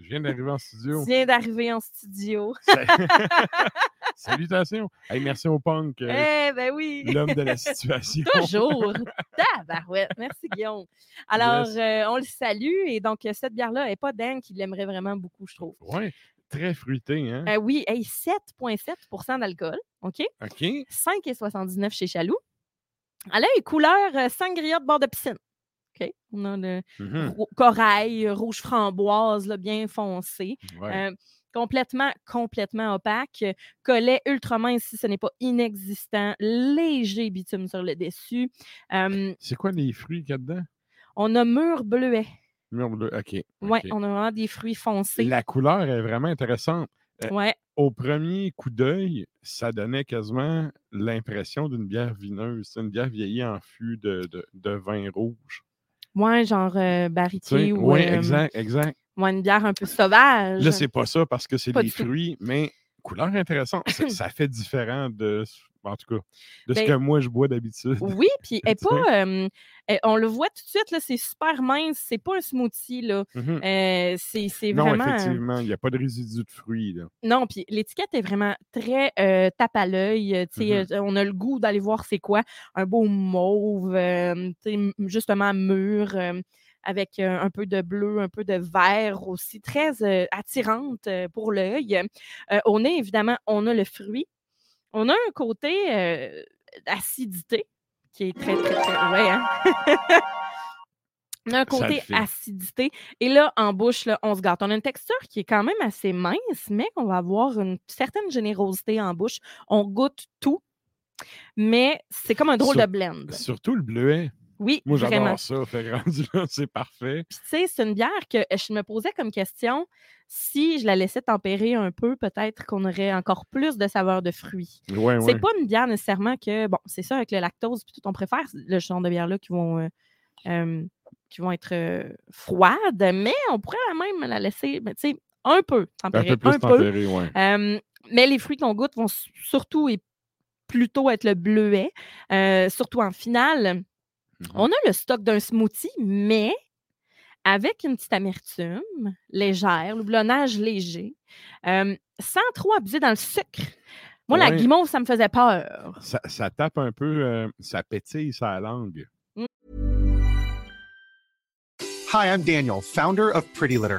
Je viens d'arriver en studio. Tu viens d'arriver en studio. Salutations. Hey, merci au punk, euh, Eh ben oui. l'homme de la situation. Toujours. Tabarouette. Merci, Guillaume. Alors, Yes. euh, on le salue. Et donc, euh, cette bière-là n'est pas dingue, il l'aimerait vraiment beaucoup, je trouve. Ouais, très fruité, hein? Euh, oui, hey, 7,7% d'alcool. OK? OK. 5,79 chez Chaloux. Elle a une couleur euh, sangria de bord de piscine. OK? On a le ro- corail, euh, rouge framboise, là, bien foncé. Ouais. Euh, complètement, complètement opaque. Collet ultra mince si ce n'est pas inexistant. Léger bitume sur le dessus. Euh, C'est quoi les fruits qu'il y a dedans? on a mûr bleuet. Mûr bleu. OK. OK. on a vraiment des fruits foncés. La couleur est vraiment intéressante. Ouais, Au premier coup d'œil, ça donnait quasiment l'impression d'une bière vineuse. C'est une bière vieillie en fût de, de- de vin rouge. Ouais, genre euh, sais, ou oui, euh, exact, exact. ouais, une bière un peu sauvage. Là, c'est pas ça parce que c'est des fruits, mais couleur intéressante. Ça fait différent de, en tout cas, de ce Ben, que moi je bois d'habitude. Oui, puis elle pas. euh, on le voit tout de suite, là, c'est super mince. C'est pas un smoothie, là. Euh, c'est c'est Non, vraiment. euh, effectivement, il n'y a pas de résidus de fruits. Là. Non, puis l'étiquette est vraiment très euh, tape à l'œil. tu sais, euh, On a le goût d'aller voir c'est quoi. Un beau mauve, justement mûr, avec un peu de bleu, un peu de vert aussi, très euh, attirante pour l'œil. Euh, on est évidemment, on a le fruit. On a un côté euh, d'acidité qui est très, très, très. Ouais, hein? On a un côté acidité. Et là, en bouche, là, on se gâte. On a une texture qui est quand même assez mince, mais qu'on va avoir une certaine générosité en bouche. On goûte tout, mais c'est comme un drôle Sur- de blend. Surtout le bleuet. Oui, Moi, j'adore ça. Fait rendu là, c'est parfait. Puis, tu sais, c'est une bière que euh, je me posais comme question si je la laissais tempérer un peu, peut-être qu'on aurait encore plus de saveur de fruits. Ouais, C'est ouais. pas une bière nécessairement que, bon, c'est ça, avec le lactose, puis tout, on préfère le genre de bière-là qui vont, euh, euh, qui vont être euh, froides, mais on pourrait même la laisser, tu sais, un peu Un tempérée, peu plus un peu. tempéré, ouais. Mais les fruits qu'on goûte vont surtout et plutôt être le bleuet, euh, surtout en finale. Mhm. On a le stock d'un smoothie, mais avec une petite amertume légère, le blonnage léger, euh, sans trop abuser dans le sucre. Moi, la guimauve, ça me faisait peur. Ça, ça tape un peu, euh, ça pétille sa langue. Hi, I'm Daniel, founder of Pretty Litter.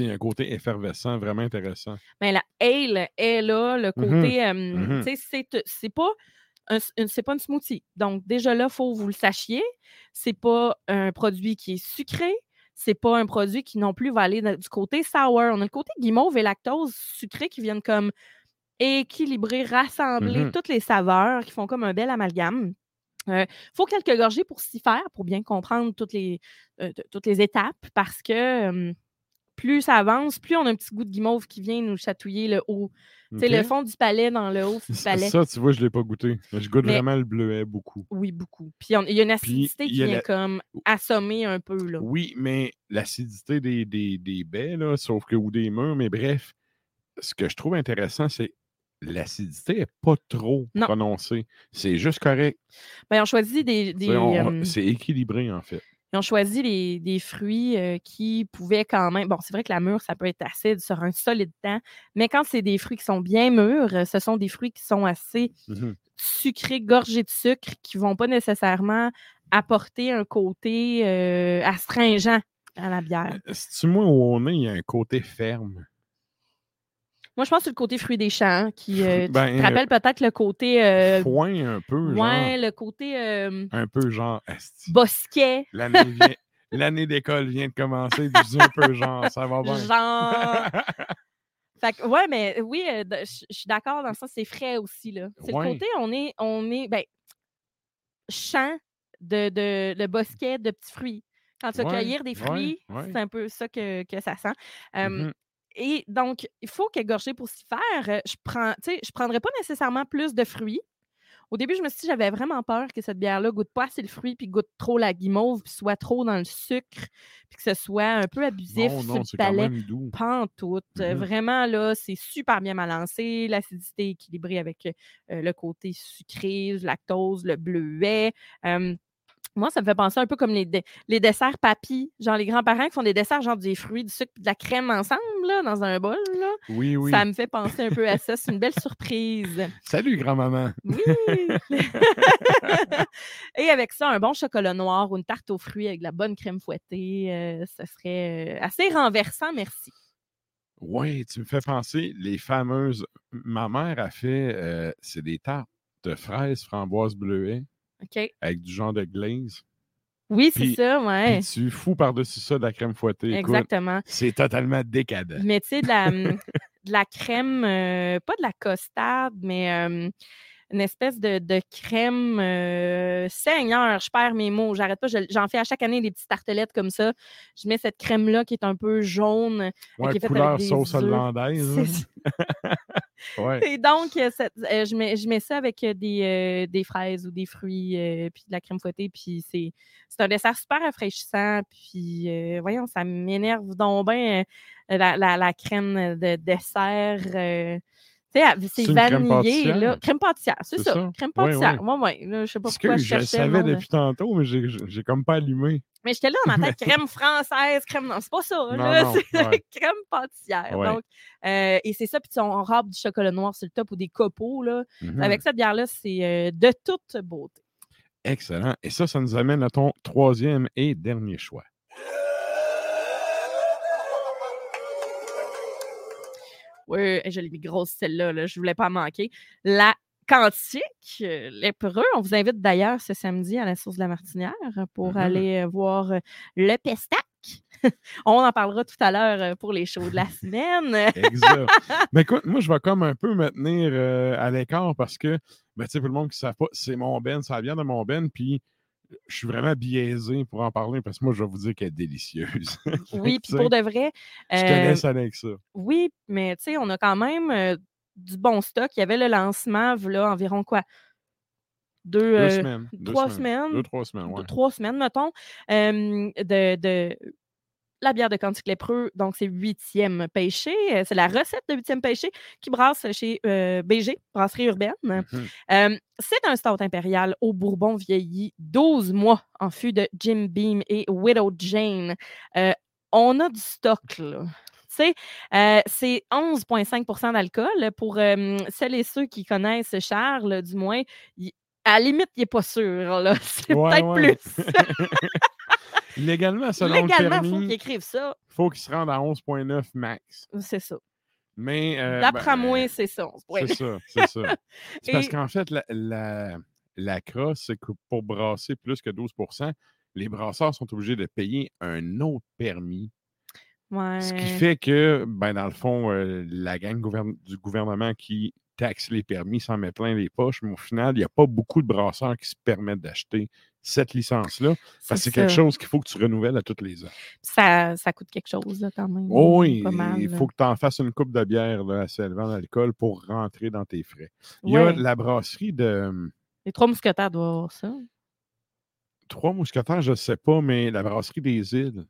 Il y a un côté effervescent vraiment intéressant. Mais la ale est là, le Mhm. côté, euh, sais, c'est- c'est pas c'est pas une smoothie. Donc, déjà là, il faut que vous le sachiez. C'est pas un produit qui est sucré. C'est pas un produit qui non plus va aller du côté sour. On a le côté guimauve et lactose sucré qui viennent comme équilibrer, rassembler Mhm. toutes les saveurs, qui font comme un bel amalgame. Il faut quelques gorgées pour s'y faire, pour bien comprendre toutes les, euh, toutes les étapes, parce que euh, plus ça avance, plus on a un petit goût de guimauve qui vient nous chatouiller le haut. Tu sais, le fond du palais dans le haut du palais. ça, tu vois, je ne l'ai pas goûté. Je goûte Mais- vraiment le bleuet beaucoup. Oui, beaucoup. Puis il y a une acidité qui vient la- comme assommer un peu. Là. Oui, mais l'acidité des, des, des baies, là, sauf que, ou des murs, mais bref, ce que je trouve intéressant, c'est l'acidité n'est pas trop Non. prononcée. C'est juste correct. Ben, on choisit des. Des, euh, C'est équilibré, en fait. Ils ont choisi les- des fruits euh, qui pouvaient quand même. Bon, c'est vrai que la mûre, ça peut être acide sur un solide temps, mais quand c'est des fruits qui sont bien mûrs, euh, ce sont des fruits qui sont assez Mhm. sucrés, gorgés de sucre, qui vont pas nécessairement apporter un côté euh, astringent à la bière. Si moi où on est, il y a un côté ferme? Moi, je pense que c'est le côté fruit des champs qui euh, tu Ben, te rappelle peut-être le côté. euh, Foin un peu, ouais, genre. le côté euh, Un peu genre. bosquet. L'année d'école vient de commencer, dis un peu genre, ça va bien. Genre. Fait que, ouais, mais oui, euh, je suis d'accord dans le sens, c'est frais aussi. là. C'est Ouais. le côté, on est, on est, ben, champ de, de, de bosquet de petits fruits. Quand tu vas Ouais, cueillir des fruits, ouais. c'est un peu ça que, que ça sent. Euh, Mhm. Et donc, il faut que gorgée pour s'y faire, euh, je prends, tu sais, je prendrais pas nécessairement plus de fruits. Au début, je me suis dit, j'avais vraiment peur que cette bière-là goûte pas assez le fruit, puis goûte trop la guimauve, puis soit trop dans le sucre, puis que ce soit un peu abusif Non, sur non, le c'est quand palais. même doux. Pantoute. Euh, Mhm. Vraiment, là, c'est super bien balancé. L'acidité est équilibrée avec euh, le côté sucré, le lactose, le bleuet. Euh, moi, ça me fait penser un peu comme les, les desserts papy. Genre les grands-parents qui font des desserts, genre des fruits, du sucre et de la crème ensemble, là, dans un bol. Là. Oui, oui. Ça me fait penser un peu à ça. C'est une belle surprise. Salut, grand-maman. Oui! Et avec ça, un bon chocolat noir ou une tarte aux fruits avec de la bonne crème fouettée, euh, ça serait euh, assez renversant, merci. Oui, tu me fais penser, les fameuses. Ma mère a fait, euh, c'est des tartes de fraises, framboises bleuets, OK? avec du genre de glaze. Oui, c'est ça, ouais. Puis tu fous par-dessus ça de la crème fouettée. Exactement. c'est totalement décadent. Mais tu sais, de la, de la crème, euh, pas de la costade, mais euh, une espèce de, de crème. euh, Seigneur, je perds mes mots, j'arrête pas. je- J'en fais à chaque année des petites tartelettes comme ça. Je mets cette crème-là qui est un peu jaune. Ouais, qui est couleur avec des sauce hollandaise. Hein. Ouais. Et donc, euh, cette- euh, je, mets, je mets ça avec euh, des, euh, des fraises ou des fruits, euh, puis de la crème fouettée. Puis c'est c'est un dessert super rafraîchissant. Puis, euh, voyons, ça m'énerve donc bien euh, la, la- la crème de dessert. C'est crème vanillé, là. Crème pâtissière, c'est ça. ça? Crème pâtissière. ouais. Moi, ouais. je sais pas pourquoi que je je le savais depuis tantôt, mais j'ai- comme pas allumé. Mais j'étais là dans ma tête, crème française, crème. Non, c'est pas ça. C'est crème pâtissière. Donc, euh, et c'est ça, puis on râpe du chocolat noir sur le top ou des copeaux. Là. Mhm. Avec cette bière-là, c'est euh, de toute beauté. Excellent. Et ça, ça nous amène à ton troisième et dernier choix. Oui, je l'ai mis grosse celle-là, là, je ne voulais pas manquer. La Quantique, euh, lépreux. On vous invite d'ailleurs ce samedi à la source de la Martinière pour Mhm. aller euh, voir euh, le Pestac. On en parlera tout à l'heure pour les shows de la semaine. Exact. Mais écoute, moi, je vais comme un peu me tenir euh, à l'écart parce que, ben, tu sais, pour le monde qui ne savent pas, c'est mon Ben, ça vient de mon Ben, puis je suis vraiment biaisé pour en parler parce que moi, je vais vous dire qu'elle est délicieuse. oui, puis pour de vrai. Je te euh, laisse avec ça. Oui, mais tu sais, on a quand même euh, du bon stock. Il y avait le lancement, là, environ quoi? Deux, Deux semaines. deux trois semaines. Deux, trois semaines, deux- ouais. trois semaines, mettons, euh, de, de la bière de Cantique Lépreux. Donc, c'est huitième pêché. Euh, C'est la recette de huitième pêché qui brasse chez euh, BG, Brasserie Urbaine. Mhm. Euh, c'est un stout impérial au bourbon vieilli, 12 mois en fût de Jim Beam et Widow Jane. Euh, on a du stock, là. Euh, c'est 11,5% d'alcool. Pour euh, celles et ceux qui connaissent Charles, du moins, il- à la limite, il n'est pas sûr. C'est Ouais, peut-être ouais. plus. Légalement, selon Légalement, le il faut permis, qu'ils écrivent ça. il faut qu'il se rende à 11,9 max. C'est ça. Mais. euh, D'après ben, moi, c'est ça. C'est ça, c'est ça. C'est parce Et- qu'en fait, la, la, la crosse, c'est que pour brasser plus que 12% les brasseurs sont obligés de payer un autre permis. Ouais. Ce qui fait que, ben, dans le fond, euh, la gang gouverne- du gouvernement qui taxe les permis s'en met plein les poches, mais au final, il n'y a pas beaucoup de brasseurs qui se permettent d'acheter cette licence-là. Parce que c'est quelque chose qu'il faut que tu renouvelles à toutes les ans. Ça, ça coûte quelque chose, là, quand même. Oh oui, Pas mal, il faut que tu en fasses une coupe de bière là, assez élevant d'alcool pour rentrer dans tes frais. Il y a la brasserie de Les trois mousquetaires doivent avoir ça. Trois Mousquetaires, je ne sais pas, mais la brasserie des îles,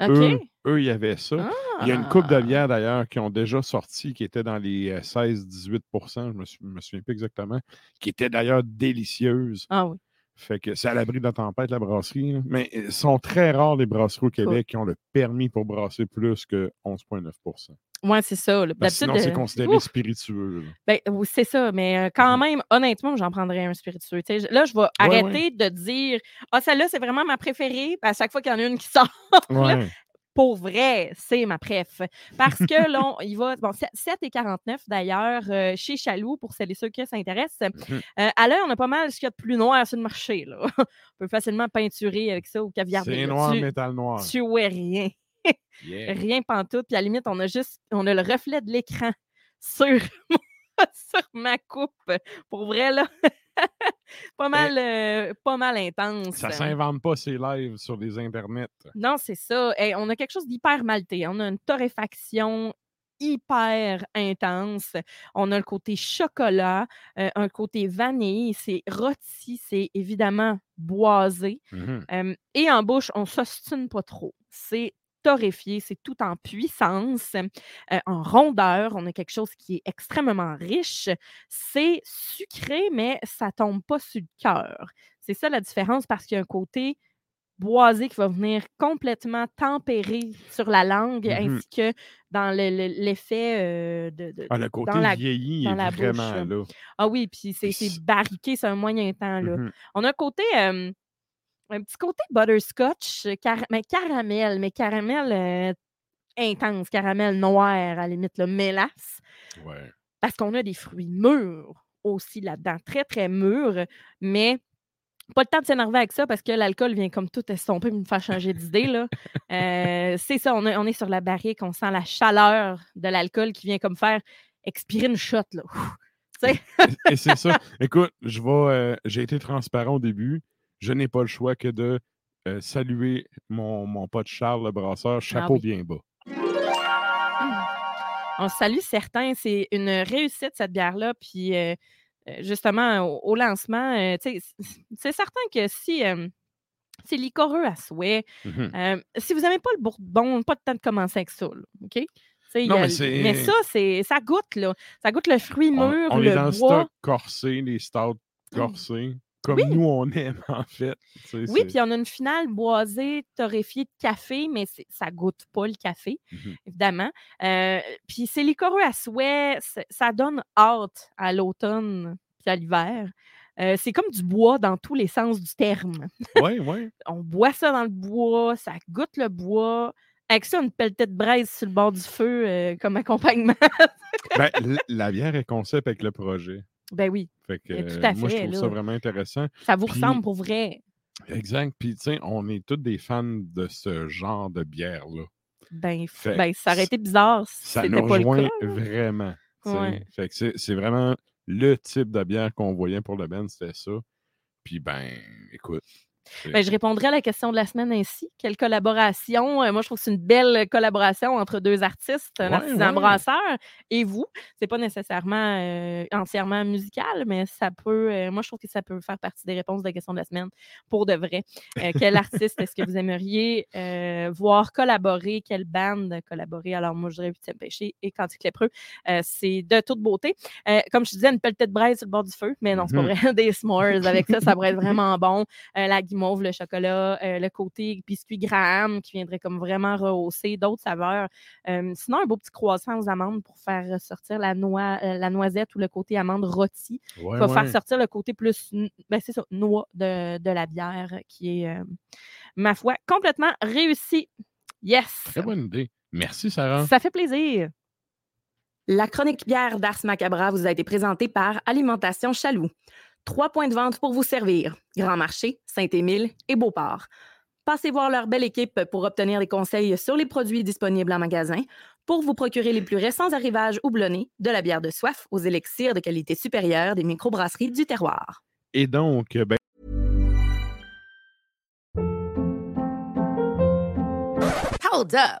Eux, eux, il y avait ça. Il y a une coupe de Ah. bières d'ailleurs qui ont déjà sorti, qui était dans les euh, 16-18% je me, sou- me souviens plus exactement, qui était d'ailleurs délicieuse. Ah oui. Fait que c'est à l'abri de la tempête, la brasserie. là. Mais ils sont très rares les brasseries au Québec qui ont le permis pour brasser plus que 11,9 Ouais, c'est ça. là. D'habitude, Sinon, c'est euh, considéré ouf, spiritueux. ben, oui, c'est ça, mais euh, quand même, honnêtement, j'en prendrais un spiritueux. Là, je vais arrêter de dire Ah, celle-là, c'est vraiment ma préférée. À chaque fois qu'il y en a une qui sort, là, pour vrai, c'est ma préf. Parce que là, il va. Bon, 7,49 d'ailleurs, euh, chez Chaloux, pour celles et ceux qui s'intéressent. Euh, à l'œil, on a pas mal ce qu'il y a de plus noir sur le marché. Là. on peut facilement peinturer avec ça ou caviarder. C'est noir, métal noir. tu vois rien. Yeah. Rien pantoute. Puis à la limite, on a juste on a le reflet de l'écran sur, sur ma coupe. Pour vrai, là. pas, mal, euh, pas mal intense. Ça s'invente pas ces lives sur les internets. Non, c'est ça. Hey, on a quelque chose d'hyper maltais. On a une torréfaction hyper intense. On a le côté chocolat, euh, un côté vanille, c'est rôti, c'est évidemment boisé. Mhm. Euh, et en bouche, on s'ostine pas trop. C'est torréfié, c'est tout en puissance, euh, en rondeur. On a quelque chose qui est extrêmement riche. C'est sucré, mais ça tombe pas sur le cœur. C'est ça la différence parce qu'il y a un côté boisé qui va venir complètement tempérer sur la langue, Mhm. ainsi que dans le- le- l'effet euh, de, de- Ah, le côté dans la- vieilli dans la vraiment là. là. Ah oui, puis c'est barriqué, c'est un moyen temps. Là. Mhm. On a un côté, euh, un petit côté butterscotch, euh, cara- mais caramel, mais caramel euh, intense, caramel noir à la limite, le mélasse, Ouais. parce qu'on a des fruits mûrs aussi là-dedans, très très mûrs, mais pas le temps de s'énerver avec ça parce que l'alcool vient comme tout estomper et me faire changer d'idée. là. Euh, c'est ça, on, est- on est sur la barrique, on sent la chaleur de l'alcool qui vient comme faire expirer une shot. Là. Et- Et c'est ça. Écoute, je vais. euh, J'ai été transparent au début. Je n'ai pas le choix que de euh, saluer mon, mon pote Charles le brasseur, chapeau oui. bien bas. On salue certains. C'est une réussite, cette bière-là. Puis, euh, euh, justement, au, au lancement, euh, c'est certain que si c'est liquoreux à souhait, euh, si vous n'aimez pas le bourbon, pas de temps de commencer avec ça. là, OK? Non, a mais ça, c'est, ça goûte, là. Ça goûte le fruit mûr, on le est dans le bois. stock corsé, les stouts corsés, comme Oui. nous on aime en fait. Tu sais, Oui, puis on a une finale boisée, torréfiée de café, mais ça goûte pas le café, Mhm. évidemment. Euh, puis c'est liquoreux à souhait, ça donne hâte à l'automne puis à l'hiver. Euh, c'est comme du bois dans tous les sens du terme. Ouais, ouais. On boit ça dans le bois, ça goûte le bois. Avec ça, une pelletée de braise sur le bord du feu euh, comme accompagnement. Ben, la bière est concept avec le projet. Ben oui, Fait que, tout euh, à moi, je fait, trouve là. ça vraiment intéressant. ça vous Puis- ressemble pour vrai. Exact. Puis, tu sais, on est tous des fans de ce genre de bière-là. Ben, Fait ben, ça aurait été bizarre si Ça nous pas le rejoint cas. là. vraiment. Ouais. Fait que c'est c'est vraiment le type de bière qu'on voyait pour le Ben, c'était ça. Puis, ben, écoute. Ben, je répondrai à la question de la semaine ainsi. Quelle collaboration? Euh, moi, je trouve que c'est une belle collaboration entre deux artistes, un Ouais, artisan ouais. brasseur et vous. C'est pas nécessairement euh, entièrement musical, mais ça peut. euh, moi, je trouve que ça peut faire partie des réponses de la question de la semaine pour de vrai. Quel artiste est-ce que vous aimeriez voir collaborer? Quelle bande collaborer? Alors, moi, je dirais Huitième Péché et Cantique Lépreux. C'est de toute beauté. Comme je te disais, une pelletée de braise sur le bord du feu, mais non, c'est pas vrai. Des s'mores avec ça, ça pourrait être vraiment bon. Euh, la guimauve, le chocolat, euh, le côté biscuit Graham qui viendrait comme vraiment rehausser d'autres saveurs. Euh, sinon, un beau petit croissant aux amandes pour faire ressortir la, noix, euh, la noisette ou le côté amande rôti. ouais, va faire sortir le côté plus, ben, c'est ça, noix de, de la bière qui est, euh, ma foi, complètement réussi. Yes! Très bonne idée. Merci, Sarah. Ça fait plaisir. La chronique bière d'Ars Macabra vous a été présentée par Alimentation Chaloux. Trois points de vente pour vous servir. Grand Marché, Saint-Émile et Beauport. Passez voir leur belle équipe pour obtenir des conseils sur les produits disponibles en magasin, pour vous procurer les plus récents arrivages houblonnés, de la bière de soif aux élixirs de qualité supérieure des microbrasseries du terroir. Et donc, ben, Hold up.